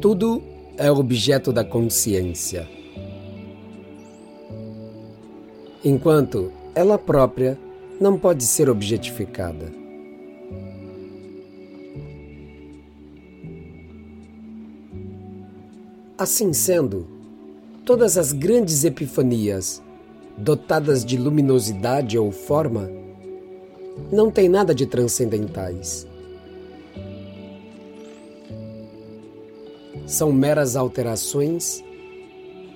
Tudo é objeto da consciência. Enquanto ela própria não pode ser objetificada. Assim sendo, todas as grandes epifanias, dotadas de luminosidade ou forma, não têm nada de transcendentais. São meras alterações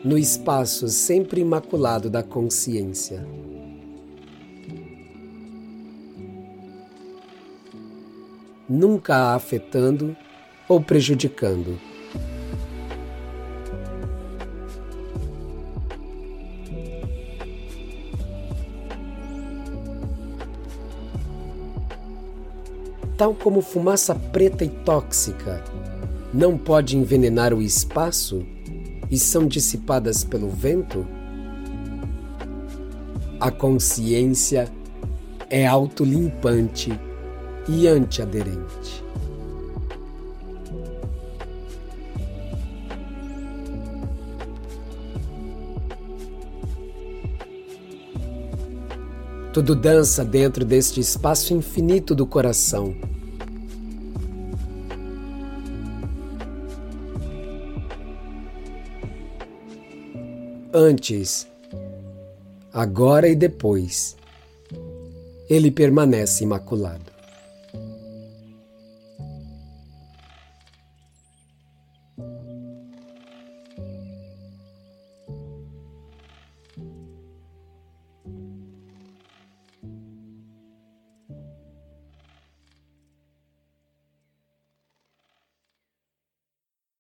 no espaço sempre imaculado da consciência. Nunca a afetando ou prejudicando. Tal como fumaça preta e tóxica não pode envenenar o espaço e são dissipadas pelo vento? A consciência é autolimpante e antiaderente. Tudo dança dentro deste espaço infinito do coração antes, agora e depois, ele permanece imaculado.